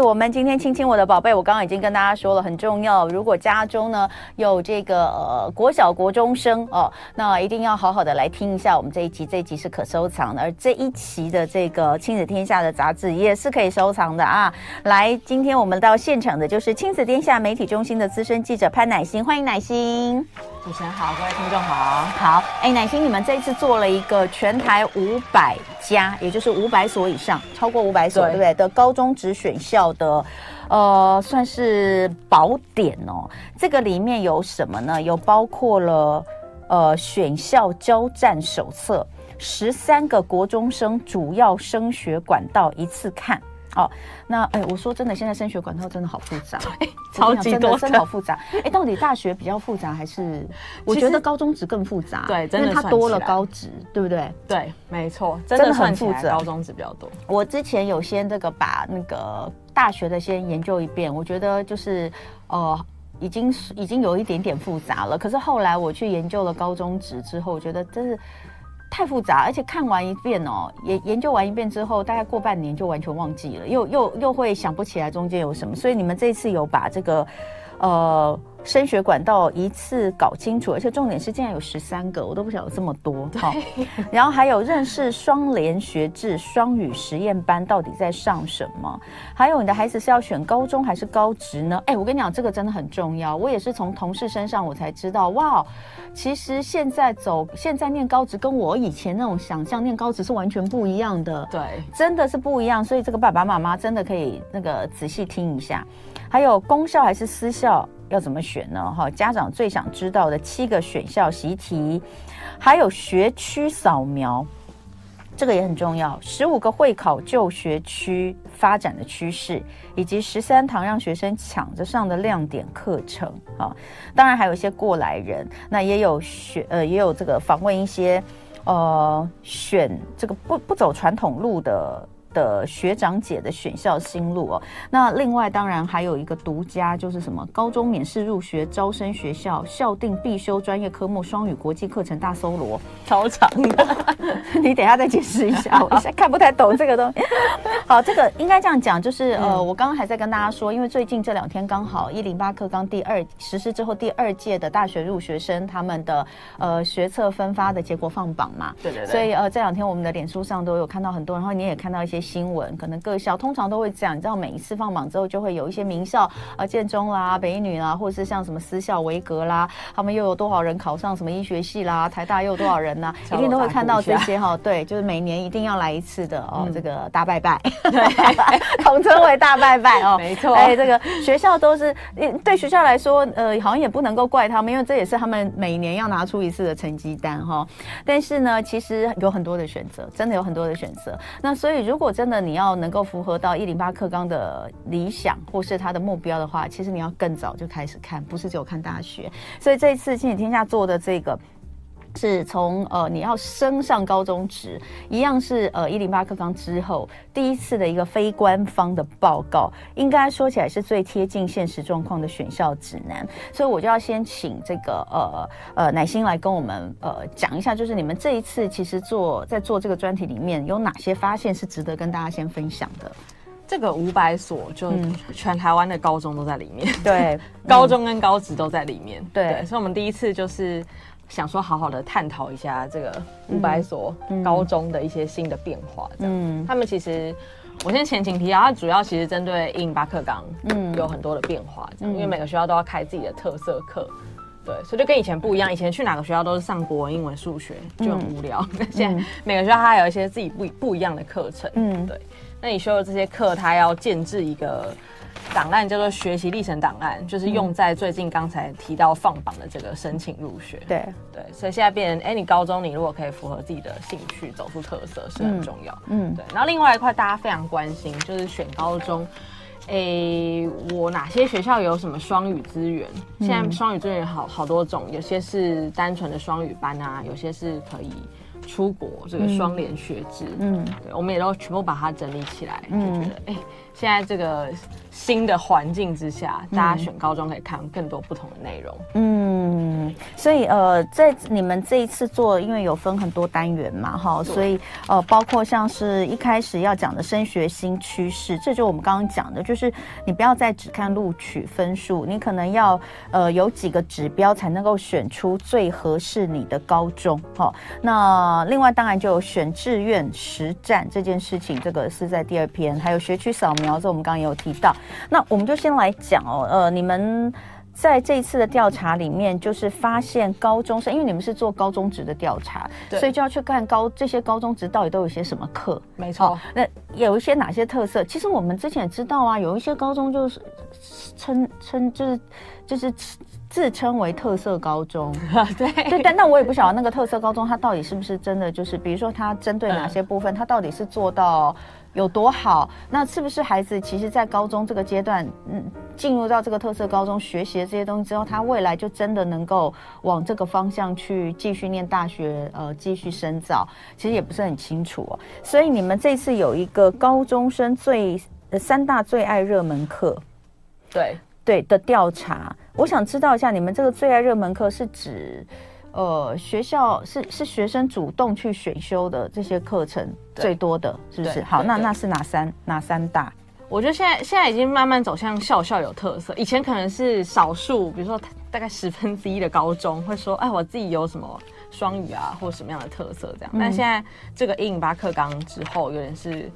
我们今天亲亲我的宝贝，我刚刚已经跟大家说了，很重要。如果家中呢有这个呃国小国中生哦，那一定要好好的来听一下我们这一集，这一集是可收藏的，而这一期的这个亲子天下的杂志也是可以收藏的啊。来，今天我们到现场的就是亲子天下媒体中心的资深记者潘乃馨，欢迎乃馨。主持人好，各位听众好。好，哎，乃馨，你们这一次做了一个全台五百家，也就是五百所以上，超过五百所，对，对不对？的高中职选校的，呃，算是宝典哦。这个里面有什么呢？有包括了呃选校交战手册，十三个国中生主要升学管道一次看。哦，那哎，我说真的，现在升学管道真的好复杂，超级多，真的好复杂。哎，到底大学比较复杂，还是 我觉得高中职更复杂？对，真的它多了高职，对不对？对，没错，真的很复杂。高中职比较多。我之前有先这个把那个大学的先研究一遍，我觉得就是呃，已经已经有一点点复杂了。可是后来我去研究了高中职之后，我觉得真是。太复杂，而且看完一遍哦，研研究完一遍之后，大概过半年就完全忘记了，又又又会想不起来中间有什么。所以你们这次有把这个，呃。升学管道一次搞清楚，而且重点是竟然有十三个，我都不晓得有这么多。好，然后还有认识双联学制双语实验班到底在上什么？还有你的孩子是要选高中还是高职呢？哎，我跟你讲，这个真的很重要。我也是从同事身上我才知道，哇，其实现在走现在念高职跟我以前那种想象念高职是完全不一样的。对，真的是不一样。所以这个爸爸妈妈真的可以那个仔细听一下。还有公校还是私校？要怎么选呢？哈，家长最想知道的七个选校习题，还有学区扫描，这个也很重要。十五个会考就学区发展的趋势，以及十三堂让学生抢着上的亮点课程啊。当然还有一些过来人，那也有选呃，也有这个访问一些呃，选这个不不走传统路的。的学长姐的选校心路哦，那另外当然还有一个独家，就是什么高中免试入学招生学校校定必修专业科目双语国际课程大搜罗，超长的，你等一下再解释一下，我现在看不太懂这个东西。好，这个应该这样讲，就是呃，我刚刚还在跟大家说，因为最近这两天刚好一零八课纲第二实施之后第二届的大学入学生他们的呃学测分发的结果放榜嘛，对对对，所以呃这两天我们的脸书上都有看到很多，然后你也看到一些。新闻可能各校通常都会这样，你知道每一次放榜之后，就会有一些名校啊，建中啦、北一女啦，或者是像什么私校维格啦，他们又有多少人考上什么医学系啦？台大又有多少人呢？一定都会看到这些哈。对，就是每年一定要来一次的哦，嗯、这个大拜拜，对，统称为大拜拜哦，没错。哎，这个学校都是对学校来说，呃，好像也不能够怪他们，因为这也是他们每年要拿出一次的成绩单哈。但是呢，其实有很多的选择，真的有很多的选择。那所以如果真的你要能够符合到一零八课纲的理想或是他的目标的话，其实你要更早就开始看，不是只有看大学。所以这一次亲子天下做的这个。是从呃，你要升上高中职，一样是呃一零八课纲之后第一次的一个非官方的报告，应该说起来是最贴近现实状况的选校指南。所以我就要先请这个呃呃乃心来跟我们呃讲一下，就是你们这一次其实做在做这个专题里面有哪些发现是值得跟大家先分享的？这个五百所就全台湾的高中都在里面，嗯、对，高中跟高职都在里面，对，对，所以我们第一次就是。想说好好的探讨一下这个五百所高中的一些新的变化，嗯，他们其实我先前情提要，它主要其实针对一零八课纲，嗯，有很多的变化，这样，因为每个学校都要开自己的特色课，对，所以就跟以前不一样，以前去哪个学校都是上国文、英文、数学，就很无聊，现在每个学校它有一些自己不不一样的课程，嗯，对，那你修的这些课，它要建制一个。档案叫做学习历程档案，就是用在最近刚才提到放榜的这个申请入学。嗯、对对，所以现在变成，哎，你高中你如果可以符合自己的兴趣，走出特色是很重要。嗯，对。然后另外一块大家非常关心，就是选高中，哎，我哪些学校有什么双语资源？现在双语资源好好多种，有些是单纯的双语班啊，有些是可以。出国这个双联学制，嗯，对，我们也都全部把它整理起来，嗯，就觉得哎、欸，现在这个新的环境之下，大家选高中可以看更多不同的内容，嗯。嗯，所以呃，在你们这一次做，因为有分很多单元嘛，哈，所以呃，包括像是一开始要讲的升学新趋势，这就我们刚刚讲的，就是你不要再只看录取分数，你可能要呃有几个指标才能够选出最合适你的高中，哈。那另外当然就有选志愿实战这件事情，这个是在第二篇，还有学区扫描，这我们刚刚也有提到。那我们就先来讲哦，呃，你们。在这一次的调查里面，就是发现高中生，因为你们是做高中职的调查，所以就要去看高这些高中职到底都有些什么课。没错，那有一些哪些特色？其实我们之前也知道啊，有一些高中就是称称就是就是自称为特色高中。对对，但那我也不晓得那个特色高中它到底是不是真的，就是比如说它针对哪些部分，它到底是做到。有多好？那是不是孩子其实，在高中这个阶段，嗯，进入到这个特色高中学习的这些东西之后，他未来就真的能够往这个方向去继续念大学，呃，继续深造？其实也不是很清楚哦。所以你们这次有一个高中生最呃三大最爱热门课，对对的调查，我想知道一下，你们这个最爱热门课是指？呃，学校是是学生主动去选修的这些课程最多的，是不是？好，那那是哪三哪三大？我觉得现在现在已经慢慢走向校校有特色。以前可能是少数，比如说大概十分之一的高中会说，哎，我自己有什么双语啊，或什么样的特色这样。嗯、但现在这个一零八课纲之后，有点是。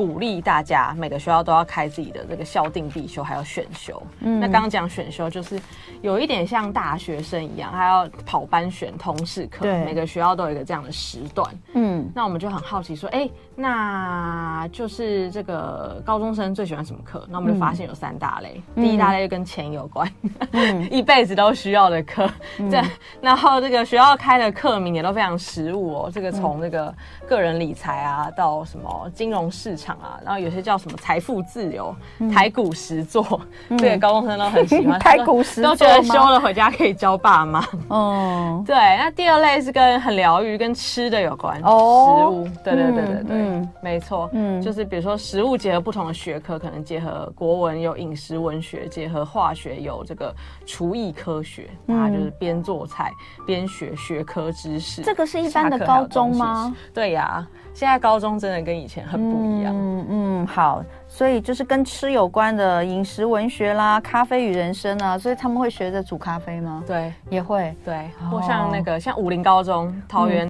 鼓励大家每个学校都要开自己的这个校定必修，还有选修。嗯，那刚刚讲选修就是有一点像大学生一样，还要跑班选通识课。对，每个学校都有一个这样的时段。嗯，那我们就很好奇说，哎、欸，那就是这个高中生最喜欢什么课？那我们就发现有三大类。嗯、第一大类就跟钱有关，嗯、一辈子都需要的课。对、嗯，然后这个学校开的课名也都非常实务哦。这个从这个个人理财啊，到什么金融市场。啊，然后有些叫什么财富自由、嗯、台股实作，嗯、这个高中生都很喜欢。台股实作都觉得修了回家可以教爸妈。哦，对。那第二类是跟很疗愈、跟吃的有关。哦，食物。对对对对对，嗯、没错。嗯，就是比如说食物结合不同的学科，可能结合国文有饮食文学，结合化学有这个厨艺科学，那就是边做菜边学学科知识。这个是一般的高中吗？对呀。现在高中真的跟以前很不一样。嗯嗯，好。所以就是跟吃有关的饮食文学啦，咖啡与人生啊，所以他们会学着煮咖啡吗？对，也会。对，或像那个像武林高中桃园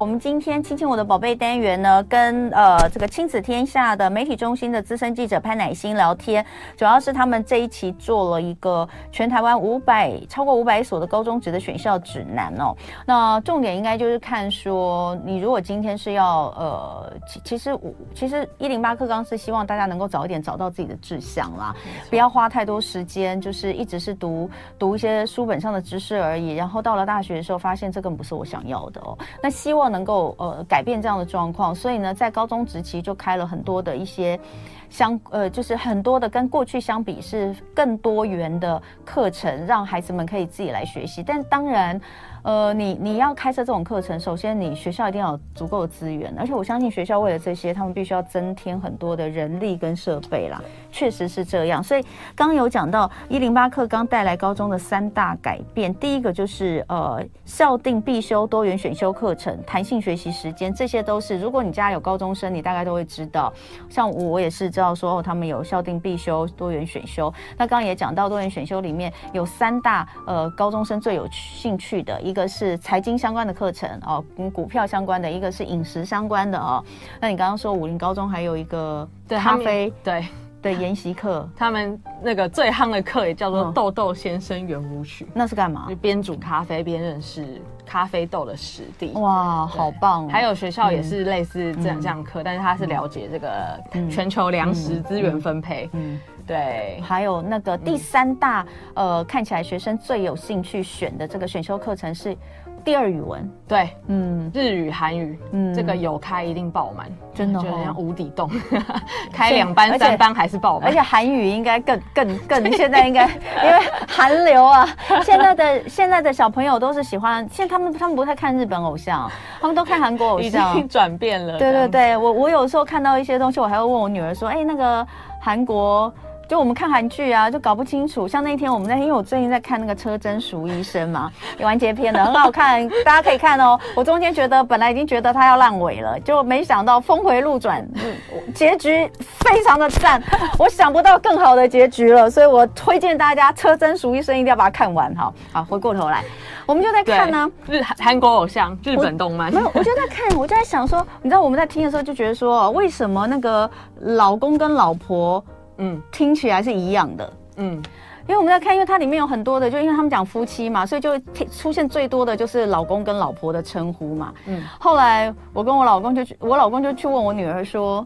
我们今天亲亲我的宝贝单元呢，跟呃这个亲子天下的媒体中心的资深记者潘乃馨聊天，主要是他们这一期做了一个全台湾五百超过五百所的高中职的选校指南哦。那重点应该就是看说，你如果今天是要呃，其其实我其实一零八课纲是希望大家。能够早一点找到自己的志向啦，不要花太多时间，就是一直是读读一些书本上的知识而已。然后到了大学的时候，发现这根本不是我想要的哦。那希望能够呃改变这样的状况，所以呢，在高中时期就开了很多的一些相呃，就是很多的跟过去相比是更多元的课程，让孩子们可以自己来学习。但当然。呃，你你要开设这种课程，首先你学校一定要有足够的资源，而且我相信学校为了这些，他们必须要增添很多的人力跟设备啦，确实是这样。所以刚刚有讲到一零八课纲带来高中的三大改变，第一个就是呃校定必修多元选修课程、弹性学习时间，这些都是如果你家有高中生，你大概都会知道。像我我也是知道说哦，他们有校定必修多元选修。那刚刚也讲到多元选修里面有三大呃高中生最有兴趣的一。一个是财经相关的课程哦，跟股票相关的；一个是饮食相关的哦。那你刚刚说武林高中还有一个咖啡对的 研习课，他们那个最夯的课也叫做豆豆先生圆舞曲，那是干嘛？就边煮咖啡边认识咖啡豆的实地。哇，好棒！还有学校也是类似这样这样课，但是他是了解这个全球粮食资源分配。嗯。对，还有那个第三大，嗯、呃，看起来学生最有兴趣选的这个选修课程是第二语文。对，嗯，日语、韩语，嗯，这个有开一定爆满，真的，就像无底洞，开两班、三班还是爆满。而且韩语应该更更更，现在应该因为韩流啊，现在的现在的小朋友都是喜欢，现在他们他们不太看日本偶像，他们都看韩国偶像，已经转变了。对对对，我我有时候看到一些东西，我还会问我女儿说，哎，那个韩国。就我们看韩剧啊，就搞不清楚。像那天我们在，因为我最近在看那个《车真淑医生》嘛，完结篇的很好看，大家可以看哦。我中间觉得本来已经觉得他要烂尾了，就没想到峰回路转，结局非常的赞。我想不到更好的结局了，所以我推荐大家《车真淑医生》一定要把它看完。哈，好，回过头来，我们就在看呢，日韩韩国偶像、日本动漫。没有，我就在看，我就在想说，你知道我们在听的时候就觉得说，为什么那个老公跟老婆？嗯，听起来是一样的。嗯，因为我们在看，因为它里面有很多的，就因为他们讲夫妻嘛，所以就出现最多的就是老公跟老婆的称呼嘛。嗯，后来我跟我老公就去，我老公就去问我女儿说。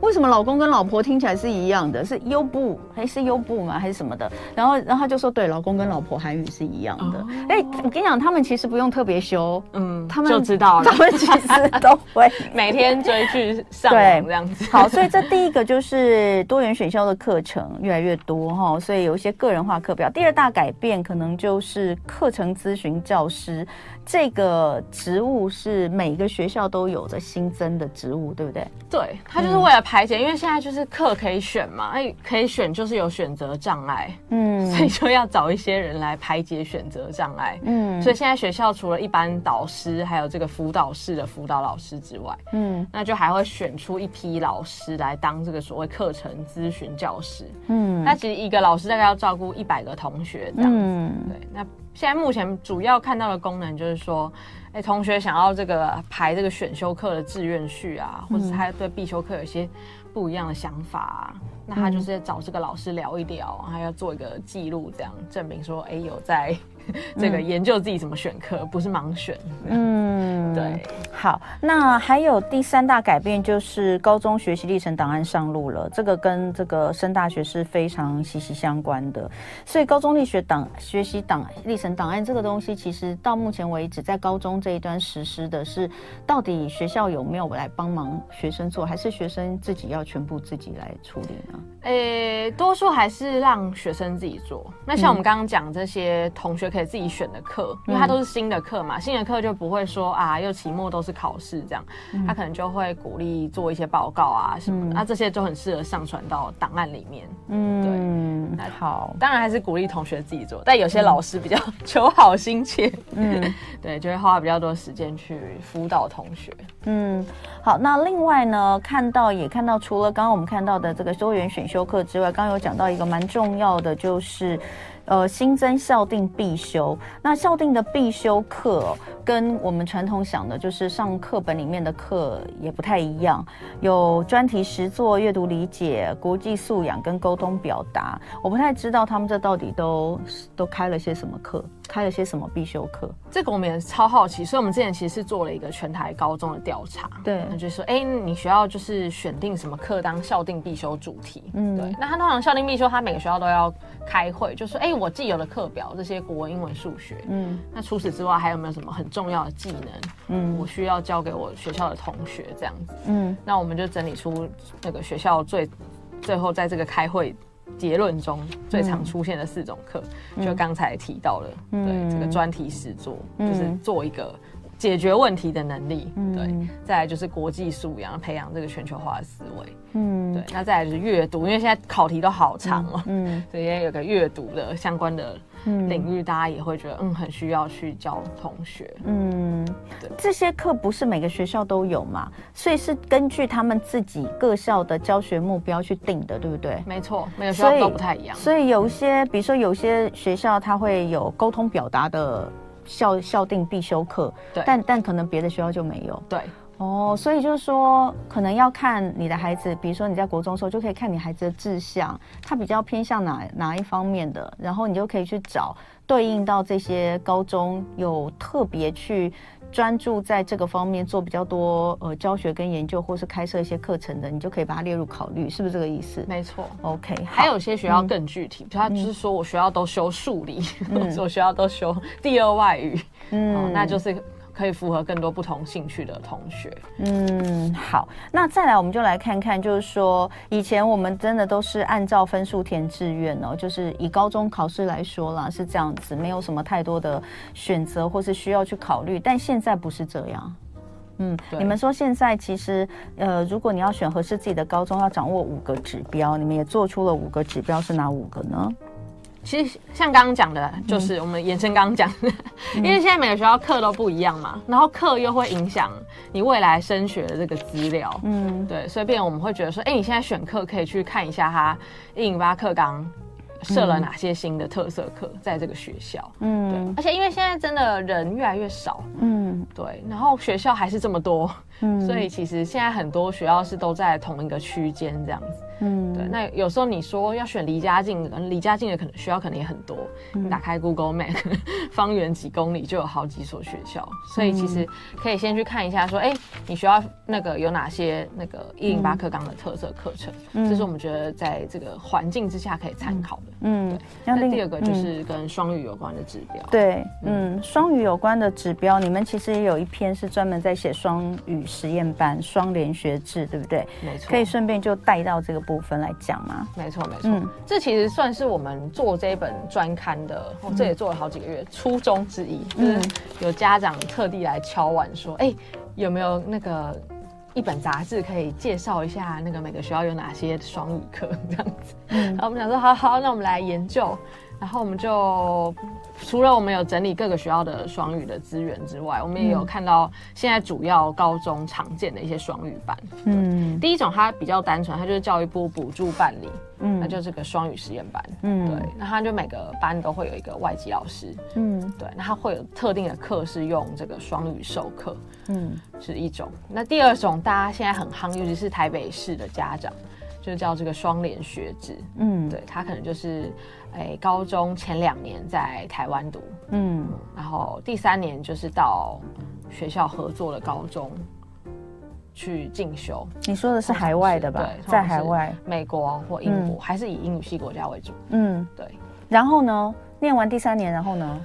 为什么老公跟老婆听起来是一样的？是优步还是优步吗？还是什么的？然后，然后他就说，对，老公跟老婆韩语是一样的。哎、哦，我跟你讲，他们其实不用特别修，嗯，他们就知道了。他们其实都会 每天追剧上网这样子。好，所以这第一个就是多元选修的课程越来越多哈，所以有一些个人化课表。第二大改变可能就是课程咨询教师。这个职务是每个学校都有的新增的职务，对不对？对，它就是为了排解，嗯、因为现在就是课可以选嘛，哎，可以选就是有选择障碍，嗯，所以就要找一些人来排解选择障碍，嗯，所以现在学校除了一般导师，还有这个辅导室的辅导老师之外，嗯，那就还会选出一批老师来当这个所谓课程咨询教师，嗯，那其实一个老师大概要照顾一百个同学这样子，嗯、对，那。现在目前主要看到的功能就是说，哎、欸，同学想要这个排这个选修课的志愿序啊，或者是他对必修课有一些不一样的想法啊，那他就是找这个老师聊一聊，还要做一个记录，这样证明说，哎、欸，有在。这个研究自己怎么选课，不是盲选。嗯，对。好，那还有第三大改变就是高中学习历程档案上路了，这个跟这个升大学是非常息息相关的。所以高中历学档学习档历程档案这个东西，其实到目前为止在高中这一端实施的是，到底学校有没有来帮忙学生做，还是学生自己要全部自己来处理呢？诶，多数还是让学生自己做。那像我们刚刚讲这些同学可以自己选的课，因为它都是新的课嘛，新的课就不会说啊，又期末都是考试这样，他可能就会鼓励做一些报告啊什么的，那这些就很适合上传到档案里面。嗯，对，那好，当然还是鼓励同学自己做，但有些老师比较 求好心切，嗯，对，就会花比较多时间去辅导同学。嗯，好，那另外呢，看到也看到，除了刚刚我们看到的这个多元选修课之外，刚刚有讲到一个蛮重要的，就是。呃，新增校定必修，那校定的必修课跟我们传统想的，就是上课本里面的课也不太一样，有专题实作、阅读理解、国际素养跟沟通表达。我不太知道他们这到底都都开了些什么课，开了些什么必修课。这个我们也超好奇，所以我们之前其实是做了一个全台高中的调查，对，那就是说，哎，你学校就是选定什么课当校定必修主题，嗯，对。那他通常校定必修，他每个学校都要开会，就说，哎。我既有的课表，这些国文、英文、数学，嗯，那除此之外还有没有什么很重要的技能？嗯，我需要教给我学校的同学这样子，嗯，那我们就整理出那个学校最最后在这个开会结论中最常出现的四种课，嗯、就刚才提到了，嗯、对，这个专题实作，嗯、就是做一个。解决问题的能力，嗯、对，再来就是国际素养，培养这个全球化的思维，嗯，对，那再来就是阅读，因为现在考题都好长哦，嗯，所以有个阅读的相关的领域，大家也会觉得，嗯，很需要去教同学，嗯，对，这些课不是每个学校都有嘛，所以是根据他们自己各校的教学目标去定的，对不对？没错，每个学校都不太一样，所以，所以有一些，比如说有些学校它会有沟通表达的。校校定必修课，对，但但可能别的学校就没有，对，哦，所以就是说，可能要看你的孩子，比如说你在国中的时候，就可以看你孩子的志向，他比较偏向哪哪一方面的，然后你就可以去找对应到这些高中有特别去。专注在这个方面做比较多呃教学跟研究，或是开设一些课程的，你就可以把它列入考虑，是不是这个意思？没错，OK。还有些学校更具体，他、嗯、就是说我学校都修数理，嗯、我学校都修第二外语，嗯、哦，那就是。可以符合更多不同兴趣的同学。嗯，好，那再来我们就来看看，就是说以前我们真的都是按照分数填志愿哦，就是以高中考试来说啦，是这样子，没有什么太多的选择或是需要去考虑。但现在不是这样。嗯，你们说现在其实呃，如果你要选合适自己的高中，要掌握五个指标，你们也做出了五个指标，是哪五个呢？其实像刚刚讲的，就是我们延伸刚刚讲的，嗯、因为现在每个学校课都不一样嘛，然后课又会影响你未来升学的这个资料，嗯，对，所以变我们会觉得说，哎，你现在选课可以去看一下它一零八课纲设了哪些新的特色课在这个学校，嗯，对，而且因为现在真的人越来越少，嗯，对，然后学校还是这么多，嗯，所以其实现在很多学校是都在同一个区间这样子。嗯，对，那有时候你说要选离家近，离家近的可能学校可能也很多。嗯、你打开 Google Map，方圆几公里就有好几所学校，所以其实可以先去看一下，说，哎、欸，你学校那个有哪些那个一零八课纲的特色课程？嗯，这是我们觉得在这个环境之下可以参考的。嗯，对。那第二个就是跟双语有关的指标。对，嗯，双语有关的指标，你们其实也有一篇是专门在写双语实验班、双联学制，对不对？没错。可以顺便就带到这个。部分来讲吗？没错，没错。嗯，这其实算是我们做这本专刊的，哦，这也做了好几个月，初衷之一，就是有家长特地来敲碗说，哎，有没有那个一本杂志可以介绍一下那个每个学校有哪些双语课这样子？嗯，然后我们想说，好好，那我们来研究。然后我们就除了我们有整理各个学校的双语的资源之外，我们也有看到现在主要高中常见的一些双语班。嗯，第一种它比较单纯，它就是教育部补助办理，嗯，那就是个双语实验班。嗯，对，那它就每个班都会有一个外籍老师。嗯，对，那它会有特定的课是用这个双语授课。嗯，是一种。那第二种大家现在很夯，尤其是台北市的家长，就叫这个双联学制。嗯，对，他可能就是。哎，高中前两年在台湾读，嗯，然后第三年就是到学校合作的高中去进修。你说的是海外的吧？对，在海外，美国或英国，嗯、还是以英语系国家为主。嗯，对。然后呢，念完第三年，然后呢？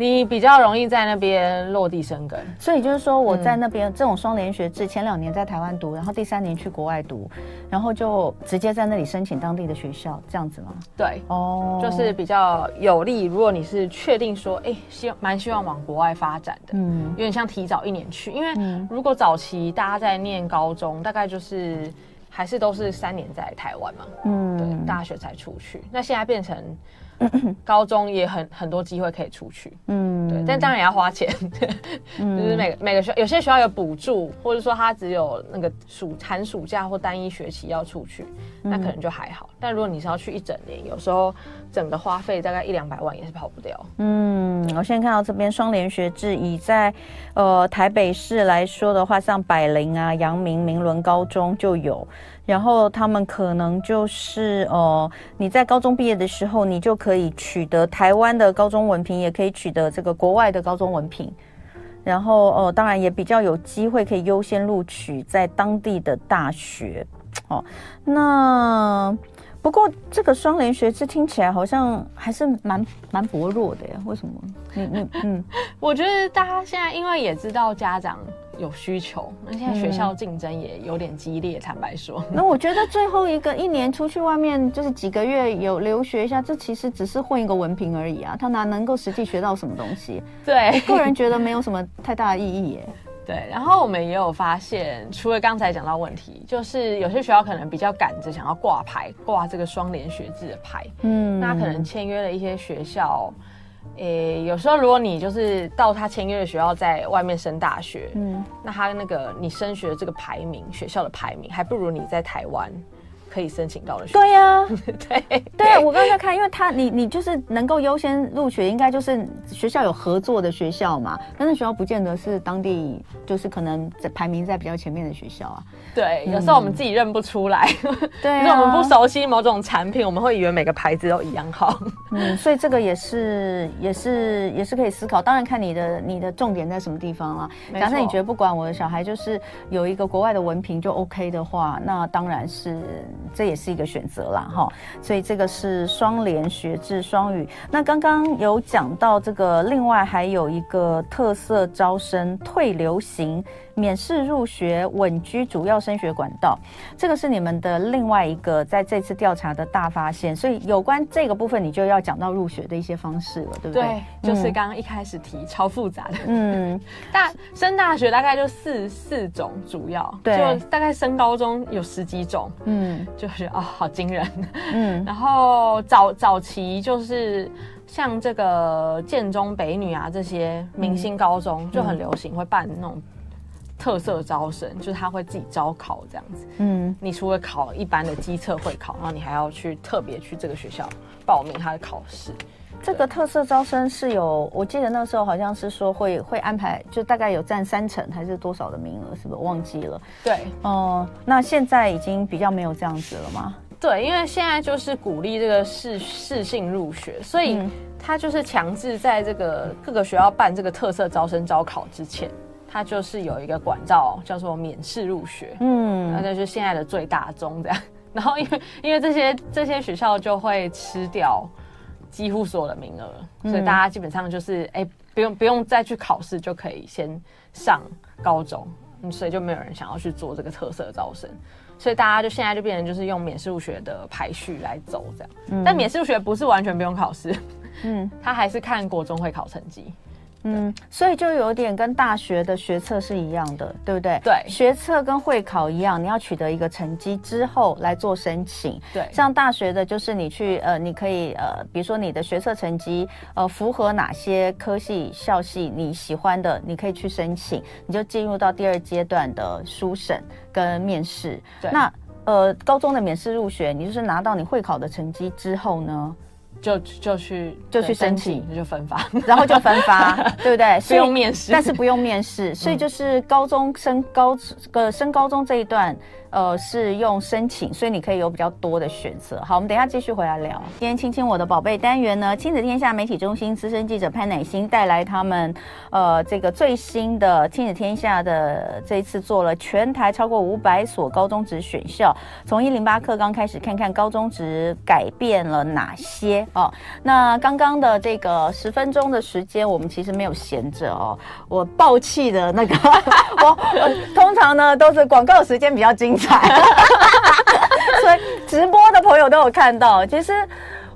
你比较容易在那边落地生根，所以就是说我在那边这种双联学制，前两年在台湾读，然后第三年去国外读，然后就直接在那里申请当地的学校，这样子吗？对，哦，就是比较有利。如果你是确定说，哎，希蛮希望往国外发展的，嗯，有点像提早一年去，因为如果早期大家在念高中，大概就是还是都是三年在台湾嘛，嗯，对，大学才出去，那现在变成。高中也很很多机会可以出去，嗯，对，但当然也要花钱，嗯、就是每个每个学有些学校有补助，或者说他只有那个暑寒暑假或单一学期要出去，嗯、那可能就还好。但如果你是要去一整年，有时候整个花费大概一两百万也是跑不掉。嗯，我现在看到这边双联学制，以在呃台北市来说的话，像百灵啊、阳明、明伦高中就有。然后他们可能就是呃，你在高中毕业的时候，你就可以取得台湾的高中文凭，也可以取得这个国外的高中文凭。然后呃，当然也比较有机会可以优先录取在当地的大学。哦，那不过这个双联学制听起来好像还是蛮蛮薄弱的呀？为什么？你你 嗯，我觉得大家现在因为也知道家长。有需求，那现在学校竞争也有点激烈。嗯、坦白说，那我觉得最后一个一年出去外面就是几个月有留学一下，这其实只是混一个文凭而已啊，他哪能够实际学到什么东西？对，个人觉得没有什么太大的意义耶。对，然后我们也有发现，除了刚才讲到问题，就是有些学校可能比较赶着想要挂牌，挂这个双联学制的牌，嗯，那可能签约了一些学校。诶、欸，有时候如果你就是到他签约的学校，在外面升大学，嗯，那他那个你升学的这个排名，学校的排名，还不如你在台湾。可以申请到的学校。对呀、啊，对对，我刚才看，因为他你你就是能够优先入学，应该就是学校有合作的学校嘛。但是学校不见得是当地，就是可能在排名在比较前面的学校啊。对，有时候我们自己认不出来，对、啊，因为我们不熟悉某种产品，我们会以为每个牌子都一样好。嗯，所以这个也是也是也是可以思考。当然看你的你的重点在什么地方啊。没错。假设你觉得不管我的小孩就是有一个国外的文凭就 OK 的话，那当然是。这也是一个选择啦哈。所以这个是双联学制双语。那刚刚有讲到这个，另外还有一个特色招生退流行。免试入学稳居主要升学管道，这个是你们的另外一个在这次调查的大发现。所以有关这个部分，你就要讲到入学的一些方式了，对不对？对，就是刚刚一开始提、嗯、超复杂的。嗯，大升大学大概就四四种主要，对，就大概升高中有十几种。嗯，就是啊、哦，好惊人。嗯，然后早早期就是像这个建中、北女啊这些明星高中就很流行，会办那种。特色招生就是他会自己招考这样子，嗯，你除了考一般的基测会考，然后你还要去特别去这个学校报名他的考试。这个特色招生是有，我记得那时候好像是说会会安排，就大概有占三成还是多少的名额，是不是忘记了？对，哦、呃，那现在已经比较没有这样子了吗？对，因为现在就是鼓励这个试试性入学，所以他就是强制在这个各个学校办这个特色招生招考之前。它就是有一个管道叫做免试入学，嗯，那就是现在的最大宗这样。然后因为因为这些这些学校就会吃掉几乎所有的名额，嗯、所以大家基本上就是哎、欸、不用不用再去考试就可以先上高中，所以就没有人想要去做这个特色招生，所以大家就现在就变成就是用免试入学的排序来走这样。嗯、但免试入学不是完全不用考试，嗯，他还是看国中会考成绩。嗯，所以就有点跟大学的学测是一样的，对不对？对，学测跟会考一样，你要取得一个成绩之后来做申请。对，像大学的，就是你去呃，你可以呃，比如说你的学测成绩呃符合哪些科系校系你喜欢的，你可以去申请，你就进入到第二阶段的书审跟面试。对，那呃，高中的免试入学，你就是拿到你会考的成绩之后呢？就就去就去申请，就分发，然后就分发，对不对？不用面试，但是不用面试，所以就是高中升高个升高中这一段。呃，是用申请，所以你可以有比较多的选择。好，我们等一下继续回来聊。今天亲亲我的宝贝单元呢，亲子天下媒体中心资深记者潘乃馨带来他们呃这个最新的亲子天下的这一次做了全台超过五百所高中职选校，从一零八课刚开始看看高中职改变了哪些哦。那刚刚的这个十分钟的时间，我们其实没有闲着哦。我爆气的那个，我我通常呢都是广告时间比较精。所以直播的朋友都有看到，其实。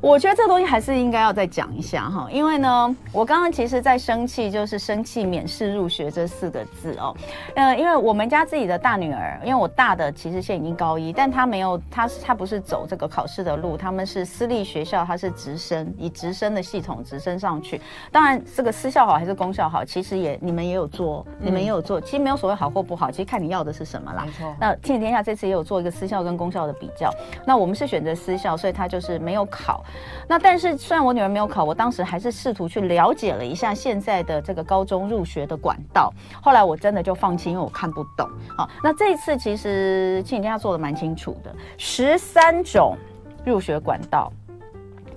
我觉得这个东西还是应该要再讲一下哈，因为呢，我刚刚其实在生气，就是生气免试入学这四个字哦。呃，因为我们家自己的大女儿，因为我大的其实现在已经高一，但她没有，她她不是走这个考试的路，他们是私立学校，她是直升，以直升的系统直升上去。当然，这个私校好还是公校好，其实也你们也有做，你们也有做，其实没有所谓好或不好，其实看你要的是什么啦。没错。那亲子天下这次也有做一个私校跟公校的比较，那我们是选择私校，所以他就是没有考。那但是虽然我女儿没有考，我当时还是试图去了解了一下现在的这个高中入学的管道。后来我真的就放弃，因为我看不懂。好，那这一次其实亲子天下做的蛮清楚的，十三种入学管道。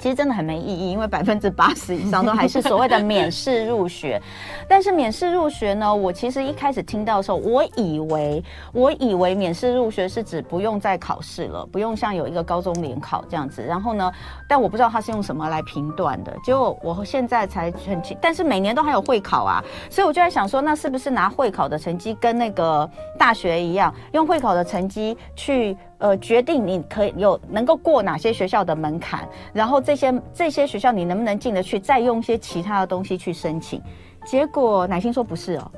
其实真的很没意义，因为百分之八十以上都还是所谓的免试入学。但是免试入学呢，我其实一开始听到的时候，我以为我以为免试入学是指不用再考试了，不用像有一个高中联考这样子。然后呢，但我不知道他是用什么来评断的。结果我现在才很清，但是每年都还有会考啊，所以我就在想说，那是不是拿会考的成绩跟那个大学一样，用会考的成绩去？呃，决定你可以有能够过哪些学校的门槛，然后这些这些学校你能不能进得去，再用一些其他的东西去申请。结果乃馨说不是哦，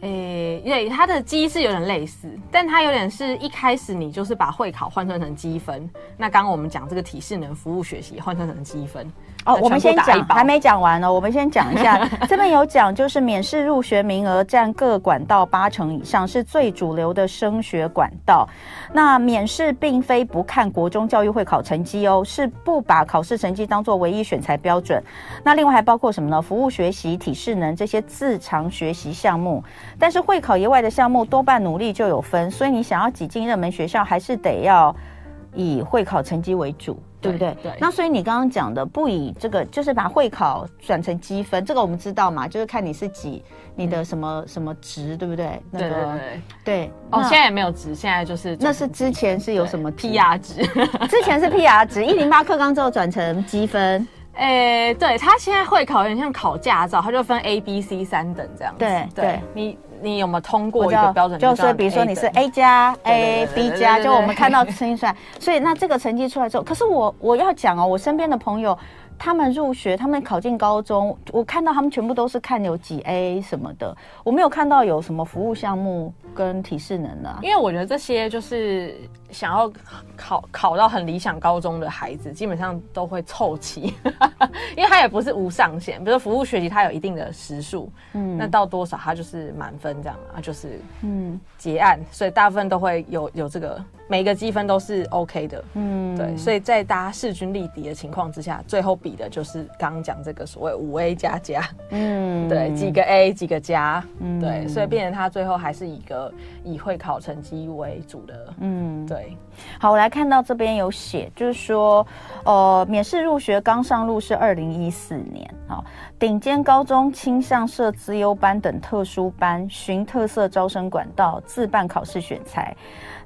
诶、欸，对，它的机制有点类似，但它有点是一开始你就是把会考换算成积分。那刚刚我们讲这个体适能服务学习换算成积分。哦，我们先讲，还没讲完呢。我们先讲一下，这边有讲，就是免试入学名额占各管道八成以上，是最主流的升学管道。那免试并非不看国中教育会考成绩哦，是不把考试成绩当做唯一选材标准。那另外还包括什么呢？服务学习、体适能这些自常学习项目。但是会考以外的项目多半努力就有分，所以你想要挤进热门学校，还是得要以会考成绩为主。对不对？对。那所以你刚刚讲的不以这个，就是把会考转成积分，这个我们知道嘛，就是看你是几，你的什么什么值，对不对？那个、对对对。对哦，现在也没有值，现在就是那是之前是有什么 PR 值，之前是 PR 值，一零八课纲之后转成积分。诶、欸，对，他现在会考有点像考驾照，他就分 A、B、C 三等这样子。对对，你你有没有通过一个标准？就是比如说你是 A 加 A、B 加，就我们看到成绩出来。所以那这个成绩出来之后，可是我我要讲哦，我身边的朋友。他们入学，他们考进高中，我看到他们全部都是看有几 A 什么的，我没有看到有什么服务项目跟提示能的、啊。因为我觉得这些就是想要考考到很理想高中的孩子，基本上都会凑齐，因为他也不是无上限，比如说服务学习，他有一定的时数，嗯，那到多少他就是满分这样啊，就是嗯。结案，所以大部分都会有有这个。每个积分都是 OK 的，嗯，对，所以在大家势均力敌的情况之下，最后比的就是刚刚讲这个所谓五 A 加加，嗯，对，几个 A 几个加，嗯，对，所以变成他最后还是一个以会考成绩为主的，嗯，对。好，我来看到这边有写，就是说，呃，免试入学刚上路是二零一四年，好，顶尖高中倾向设资优班等特殊班，寻特色招生管道自办考试选才。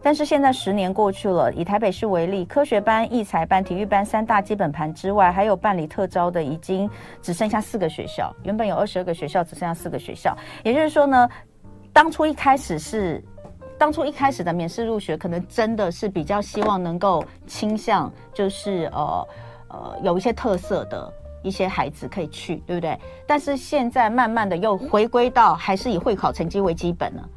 但是现在十年过去了，以台北市为例，科学班、艺才班、体育班三大基本盘之外，还有办理特招的，已经只剩下四个学校。原本有二十二个学校，只剩下四个学校。也就是说呢，当初一开始是，当初一开始的免试入学，可能真的是比较希望能够倾向，就是呃呃有一些特色的一些孩子可以去，对不对？但是现在慢慢的又回归到还是以会考成绩为基本了，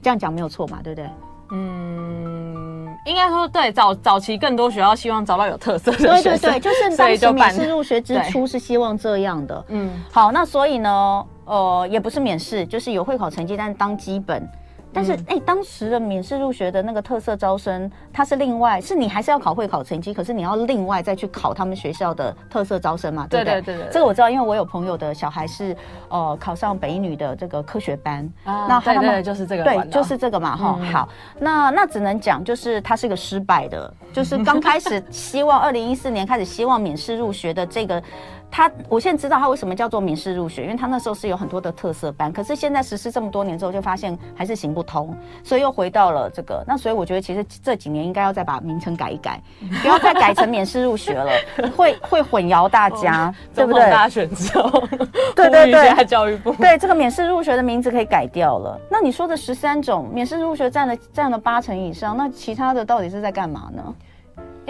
这样讲没有错嘛，对不对？嗯，应该说对，早早期更多学校希望找到有特色的对对对，就是当时免试入学之初是希望这样的。嗯，好，那所以呢，呃，也不是免试，就是有会考成绩，但是当基本。但是，哎、欸，当时的免试入学的那个特色招生，它是另外，是你还是要考会考成绩，可是你要另外再去考他们学校的特色招生嘛？对不对？对对对，对。这个我知道，因为我有朋友的小孩是呃考上北一女的这个科学班，啊、那他们就是这个，对，就是这个嘛，哈、嗯。好，那那只能讲，就是他是个失败的，就是刚开始 希望二零一四年开始希望免试入学的这个。他，我现在知道他为什么叫做免试入学，因为他那时候是有很多的特色班，可是现在实施这么多年之后，就发现还是行不通，所以又回到了这个。那所以我觉得，其实这几年应该要再把名称改一改，不要再改成免试入学了，会会混淆大家，哦、对不对？大选之后，对对对，教育部对这个免试入学的名字可以改掉了。那你说的十三种免试入学占了占了八成以上，那其他的到底是在干嘛呢？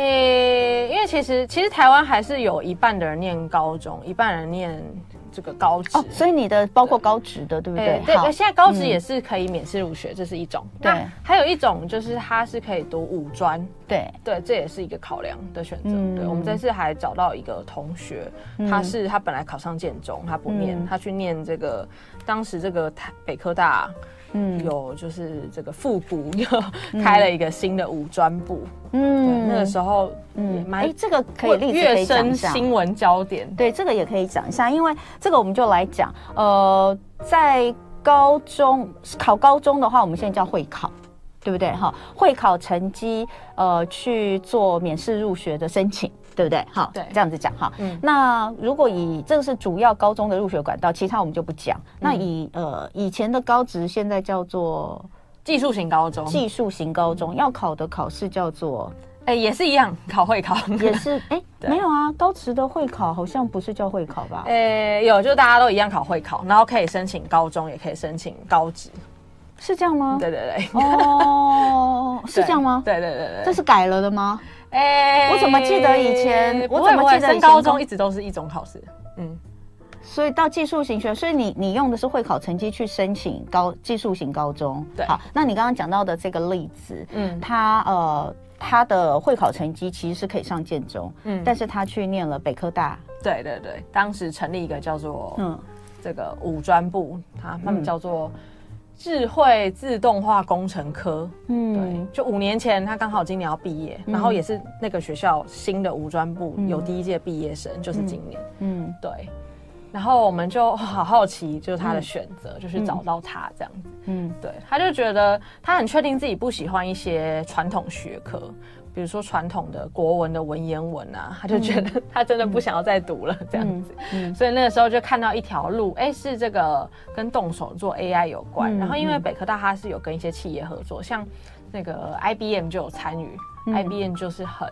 诶、欸，因为其实其实台湾还是有一半的人念高中，一半人念这个高职，哦，所以你的包括高职的，对，对不对？欸、对，现在高职也是可以免试入学，嗯，这是一种。对，还有一种就是他是可以读五专，对对，这也是一个考量的选择，嗯。对，我们这次还找到一个同学，他是他本来考上建中，他不念，嗯，他去念这个当时这个台北科大。嗯，有就是这个复古又开了一个新的五专部，嗯，那个时候嗯，哎、欸、这个可以立刻升新闻焦点，对，这个也可以讲一下，因为这个我们就来讲，呃，在高中考高中的话，我们现在叫会考，对不对？哈，会考成绩呃去做免试入学的申请。对不对？好，对，这样子讲哈。嗯，那如果以这个是主要高中的入学管道，其他我们就不讲。嗯、那以呃以前的高职，现在叫做技术型高中，技术型高中要考的考试叫做，哎，也是一样，考会考，也是哎，没有啊，高职的会考好像不是叫会考吧？哎，有，就大家都一样考会考，然后可以申请高中，也可以申请高职，是这样吗？对对对，哦，是这样吗？对对对对，这是改了的吗？哎、欸，我怎么记得以前？我怎么记得升高中一直都是一种考试？嗯，所以到技术型学，所以你你用的是会考成绩去申请高技术型高中。对，好，那你刚刚讲到的这个例子，嗯，他呃他的会考成绩其实是可以上建中，嗯，但是他去念了北科大。对对对，当时成立一个叫做嗯这个五专部，他他们叫做。智慧自动化工程科，嗯，对，就五年前他刚好今年要毕业，嗯，然后也是那个学校新的五专部有第一届毕业生，嗯，就是今年，嗯，对，然后我们就好好奇，就是他的选择，嗯，就是找到他这样子，嗯，对，他就觉得他很确定自己不喜欢一些传统学科。比如说传统的国文的文言文啊，他就觉得他真的不想要再读了这样子。嗯，所以那个时候就看到一条路，哎，是这个跟动手做 AI 有关。然后因为北科大它是有跟一些企业合作，像那个 IBM 就有参与，IBM 就是很。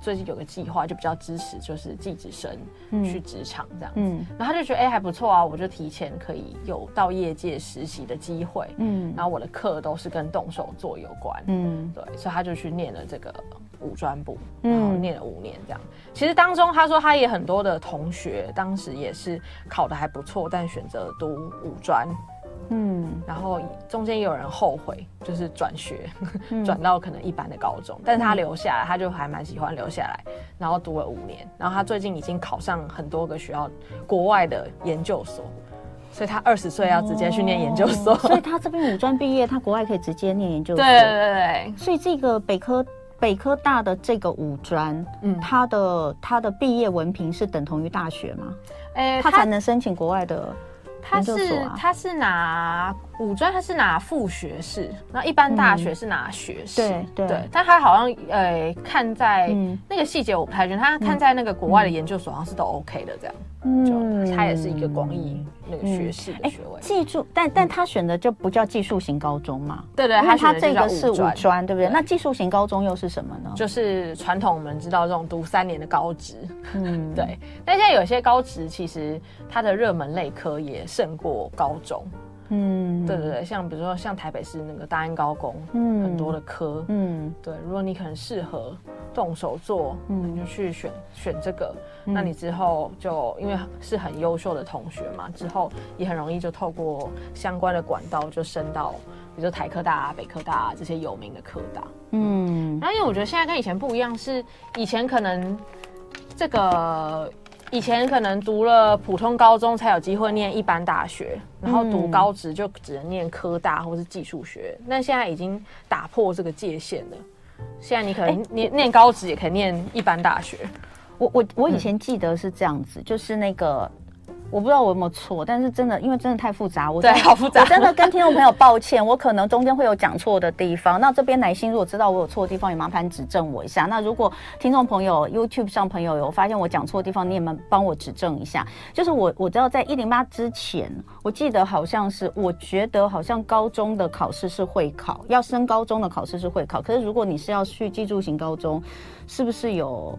最近有个计划，就比较支持，就是技职生去职场这样子。嗯，然后他就觉得哎、欸、还不错啊，我就提前可以有到业界实习的机会。嗯，然后我的课都是跟动手做有关。嗯，对，所以他就去念了这个五专部，然后念了五年这样。其实当中他说他也很多的同学当时也是考的还不错，但选择读五专。嗯，然后中间也有人后悔，就是转学，转、嗯、到可能一般的高中，但是他留下来，他就还蛮喜欢留下来，然后读了五年，然后他最近已经考上很多个学校国外的研究所，所以他二十岁要直接去念研究所，哦、所以他这边五专毕业，他国外可以直接念研究所，对对对对，所以这个北科北科大的这个五专，嗯，他的他的毕业文凭是等同于大学吗？哎，他才能申请国外的。他是他是拿五专，他是拿副学士，那一般大学是拿学士，嗯、对对，对。但他好像呃，看在那个细节我不太确定，他看在那个国外的研究所好像是都 OK 的这样。嗯，就他也是一个广义那个学士的学位。技术，但但他选的就不叫技术型高中嘛？对对，他他这个是五专，对不对？那技术型高中又是什么呢？就是传统我们知道这种读三年的高职，嗯，对。但现在有些高职其实它的热门类科也胜过高中。嗯，对对对，像比如说像台北市那个大安高工，嗯，很多的科，嗯，对，如果你可能适合动手做，嗯，你就去选选这个，嗯，那你之后就因为是很优秀的同学嘛，之后也很容易就透过相关的管道就升到，比如说台科大啊、北科大啊这些有名的科大，嗯，然后因为我觉得现在跟以前不一样，是以前可能这个。以前可能读了普通高中才有机会念一般大学，然后读高职就只能念科大或是技术学。那现在已经打破这个界限了。现在你可能念念高职也可以念一般大学。我我我以前记得是这样子，就是那个。我不知道我有没有错，但是真的，因为真的太复杂，我对好复杂，我真的跟听众朋友抱歉，我可能中间会有讲错的地方。那这边奶心如果知道我有错的地方，也麻烦指正我一下。那如果听众朋友 YouTube 上朋友有发现我讲错的地方，你也能帮我指正一下。就是我我知道在一零八之前，我记得好像是，我觉得好像高中的考试是会考，要升高中的考试是会考。可是如果你是要去技术型高中，是不是有？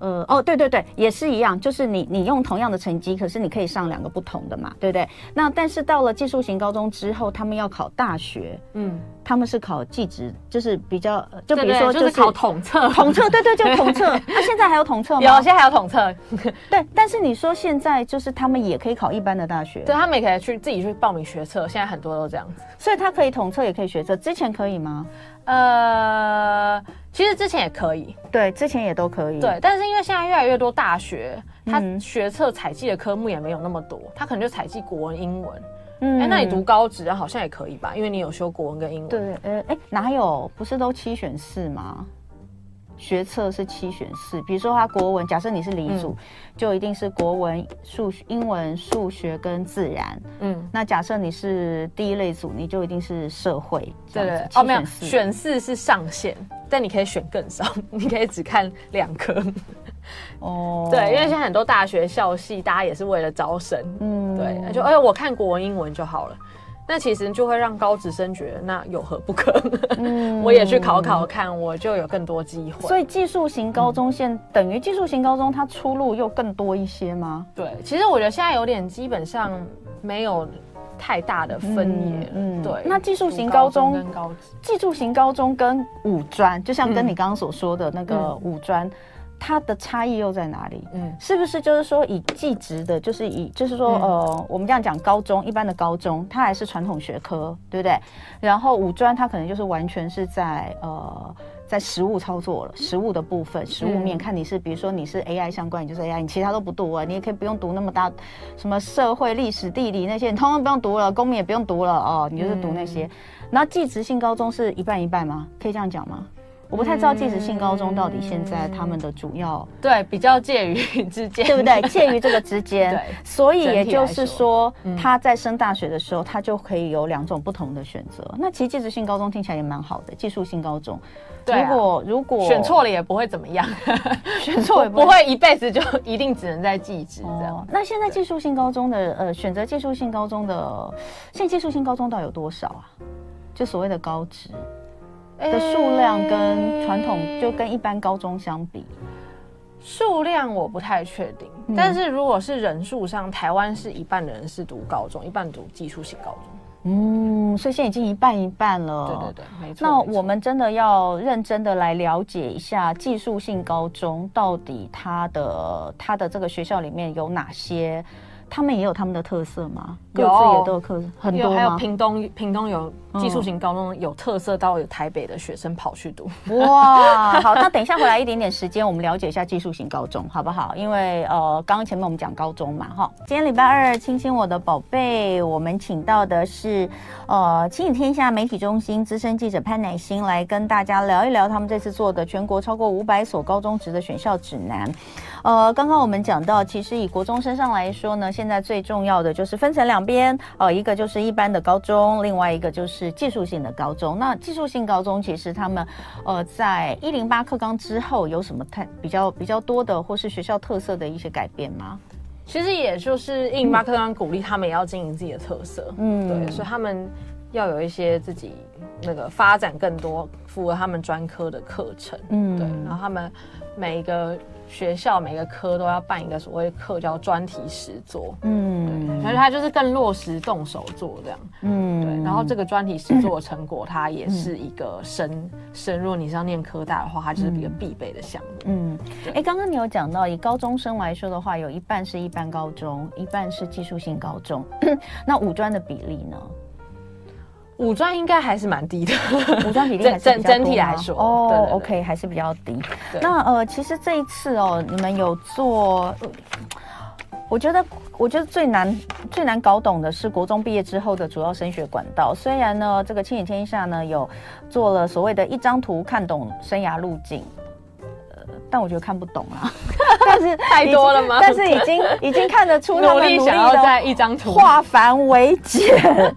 呃哦，对对对，也是一样，就是你你用同样的成绩，可是你可以上两个不同的嘛，对不对？那但是到了技术型高中之后，他们要考大学，嗯，他们是考技职，就是比较，就比如说就是考统测，统测，对对，就 统测。那现在还有统测吗？有，现在还有统测。对，但是你说现在就是他们也可以考一般的大学，对，他们也可以去自己去报名学测，现在很多都这样子，所以他可以统测，也可以学测，之前可以吗？呃，其实之前也可以，对，之前也都可以，对。但是因为现在越来越多大学，它学测采集的科目也没有那么多，它可能就采集国文、英文。嗯，哎、欸，那你读高职好像也可以吧？因为你有修国文跟英文。对，呃，哎，哪有？不是都七选四吗？学测是七选四，比如说他国文，假设你是理组，嗯、就一定是国文、数学、英文、数学跟自然。嗯，那假设你是第一类组，你就一定是社会。对对，哦，没有，选四是上限，但你可以选更少，你可以只看两科。哦，对，因为现在很多大学校系，大家也是为了招生。嗯，对，就哎，我看国文、英文就好了。那其实就会让高职生觉得那有何不可？嗯，我也去考考看，我就有更多机会。所以技术型高中现、嗯、等于技术型高中，它出路又更多一些吗？对，其实我觉得现在有点基本上没有太大的分野。嗯，对。那技术型高中跟高，技术型高中跟五专，就像跟你刚刚所说的那个五专。嗯它的差异又在哪里？嗯，是不是就是说以技职的，就是以就是说、嗯、呃，我们这样讲高中一般的高中，它还是传统学科，对不对？然后五专它可能就是完全是在呃在实物操作了，实物的部分，实物面、嗯、看你是比如说你是 AI 相关，你就是 AI，你其他都不读啊，你也可以不用读那么大什么社会、历史、地理那些，你通通不用读了，公民也不用读了哦，你就是读那些。嗯、然后技职性高中是一半一半吗？可以这样讲吗？我不太知道技职性高中到底现在他们的主要、嗯、对比较介于 之间，对不对？介于这个之间，所以也就是说，他在升大学的时候，他就可以有两种不同的选择。那其实技职性高中听起来也蛮好的，技术性高中。对、啊，如果如果选错了也不会怎么样，选错也不会，不会一辈子就一定只能在技职这样。哦、那现在技术性高中的呃，选择技术性高中的，现在技术性高中到底有多少啊？就所谓的高职的数量跟传统就跟一般高中相比，数量我不太确定。嗯、但是如果是人数上，台湾是一半的人是读高中，一半读技术性高中。嗯，所以现在已经一半一半了。对对对，没错。那我们真的要认真的来了解一下技术性高中到底它的它的这个学校里面有哪些。他们也有他们的特色吗？各自也都有特色很多吗？还有屏东，屏东有技术型高中有特色到有台北的学生跑去读。哇，好，那等一下回来一点点时间，我们了解一下技术型高中好不好？因为呃，刚刚前面我们讲高中嘛，哈，今天礼拜二，亲亲我的宝贝，我们请到的是呃，亲子天下媒体中心资深记者潘乃馨来跟大家聊一聊他们这次做的全国超过五百所高中职的选校指南。呃，刚刚我们讲到，其实以国中身上来说呢，现在最重要的就是分成两边，呃，一个就是一般的高中，另外一个就是技术性的高中。那技术性高中其实他们，呃，在一零八课纲之后有什么太比较比较多的，或是学校特色的一些改变吗？其实也就是一零八课纲鼓励他们也要经营自己的特色，嗯，对，所以他们要有一些自己那个发展更多符合他们专科的课程，嗯，对，然后他们每一个。学校每个科都要办一个所谓课叫专题实作，嗯，所以它就是更落实动手做这样，嗯，对。然后这个专题实作的成果，它也是一个深深入。你是要念科大的话，它就是一个必备的项目，嗯。哎，刚刚你有讲到，以高中生来说的话，有一半是一般高中，一半是技术性高中，那五专的比例呢？五专应该还是蛮低的，五专比例还是比较多整体来说哦对对对，OK 还是比较低。那呃，其实这一次哦，你们有做，我觉得我觉得最难最难搞懂的是国中毕业之后的主要升学管道。虽然呢，这个亲眼天下呢有做了所谓的一张图看懂生涯路径。但我觉得看不懂啊，但是太多了吗？但是已经 已经看得出他们努力想要在一张图化繁为简，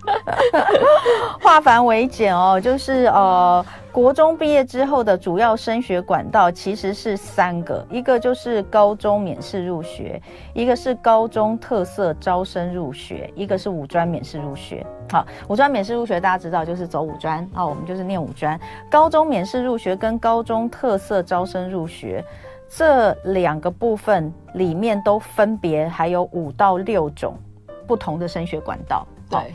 化繁为简哦，就是呃。国中毕业之后的主要升学管道其实是三个，一个就是高中免试入学，一个是高中特色招生入学，一个是五专免试入学。好，五专免试入学大家知道就是走五专，好，我们就是念五专。高中免试入学跟高中特色招生入学这两个部分里面都分别还有五到六种不同的升学管道。对，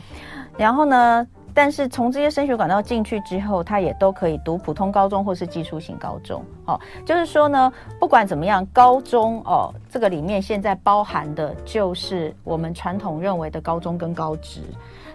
然后呢？但是从这些升学管道进去之后，他也都可以读普通高中或是技术型高中。哦，就是说呢，不管怎么样，高中哦，这个里面现在包含的就是我们传统认为的高中跟高职，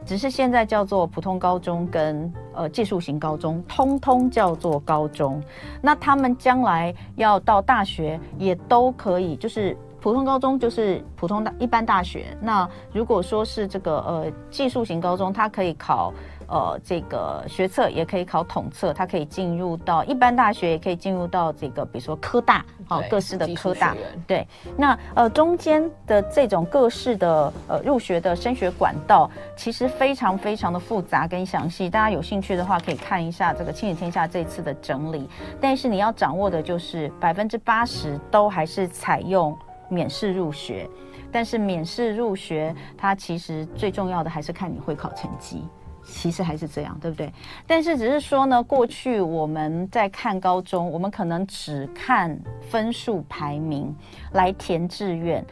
只是现在叫做普通高中跟呃技术型高中，通通叫做高中。那他们将来要到大学也都可以，就是。普通高中就是普通大一般大学。那如果说是这个呃技术型高中，它可以考呃这个学测，也可以考统测，它可以进入到一般大学，也可以进入到这个比如说科大，好、哦、各式的科大。对，那呃中间的这种各式的呃入学的升学管道，其实非常非常的复杂跟详细。大家有兴趣的话，可以看一下这个亲子天下这次的整理。但是你要掌握的就是百分之八十都还是采用。免试入学，但是免试入学，它其实最重要的还是看你会考成绩，其实还是这样，对不对？但是只是说呢，过去我们在看高中，我们可能只看分数排名来填志愿。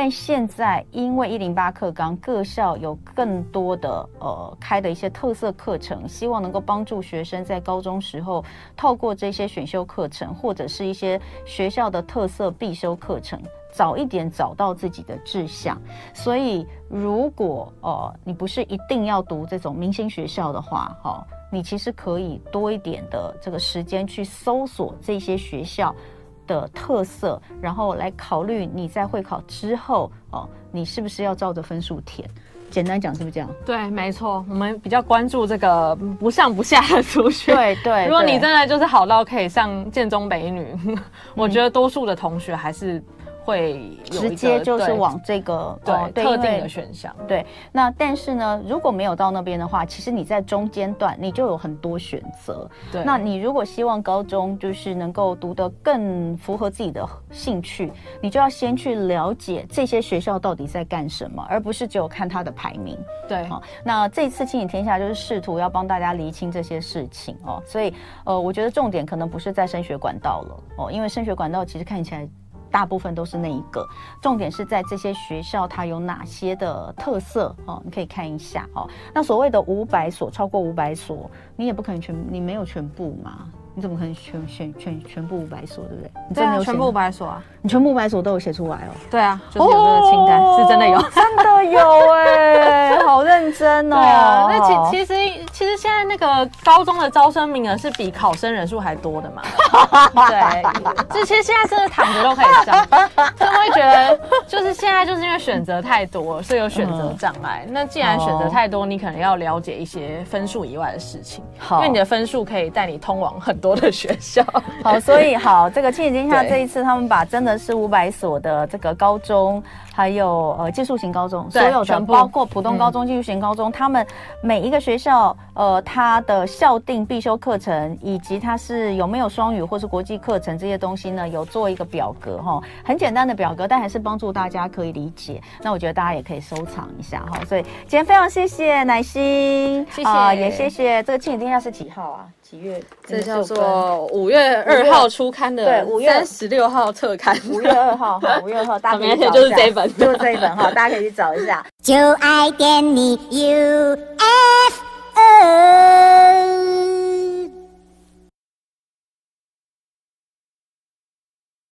但现在，因为一零八课纲，各校有更多的呃开的一些特色课程，希望能够帮助学生在高中时候透过这些选修课程，或者是一些学校的特色必修课程，早一点找到自己的志向。所以，如果呃你不是一定要读这种明星学校的话，哈、你其实可以多一点的这个时间去搜索这些学校的特色，然后来考虑你在会考之后哦，你是不是要照着分数填？简单讲是不是这样？对，没错，我们比较关注这个不上不下的族群。对对，如果你真的就是好到可以上建中北女，我觉得多数的同学还是。会直接就是往这个对，对特定的选项。对，那但是呢，如果没有到那边的话，其实你在中间段你就有很多选择。对，那你如果希望高中就是能够读得更符合自己的兴趣，你就要先去了解这些学校到底在干什么，而不是只有看它的排名。对，好，那这次亲子天下就是试图要帮大家厘清这些事情哦。所以呃，我觉得重点可能不是在升学管道了哦，因为升学管道其实看起来。大部分都是那一个，重点是在这些学校它有哪些的特色哦，你可以看一下哦。那所谓的五百所，超过五百所，你也不可能全，你没有全部嘛。你怎么可能全全全全部五百所，对不对？你真的有、啊、全部五百所啊？你全部五百所都有写出来哦？对啊，就是有这个清单，哦、是真的有，真的有哎、欸，好认真哦。对啊，那其其实其实现在那个高中的招生名额是比考生人数还多的嘛？对，就其实现在真的躺着都可以上，就会觉得就是现在就是因为选择太多，所以有选择障碍。嗯、那既然选择太多，你可能要了解一些分数以外的事情，好因为你的分数可以带你通往很多。多的学校，好，所以好，这个亲子天下这一次，他们把真的是五百所的这个高中。还有呃技术型高中，所有的包括普通高中、技术型高中，他们每一个学校呃它的校定必修课程，以及它是有没有双语或是国际课程这些东西呢，有做一个表格哈，很简单的表格，但还是帮助大家可以理解。那我觉得大家也可以收藏一下哈。所以今天非常谢谢乃心，谢谢也谢谢这个亲子天下是几号啊？几月？这叫做五月二号初刊的，对，五月三十六号特刊，五月二号哈，五月二号大家可以找就是这一本。就是这一本哈，大家可以去找一下。就爱点你 UFO。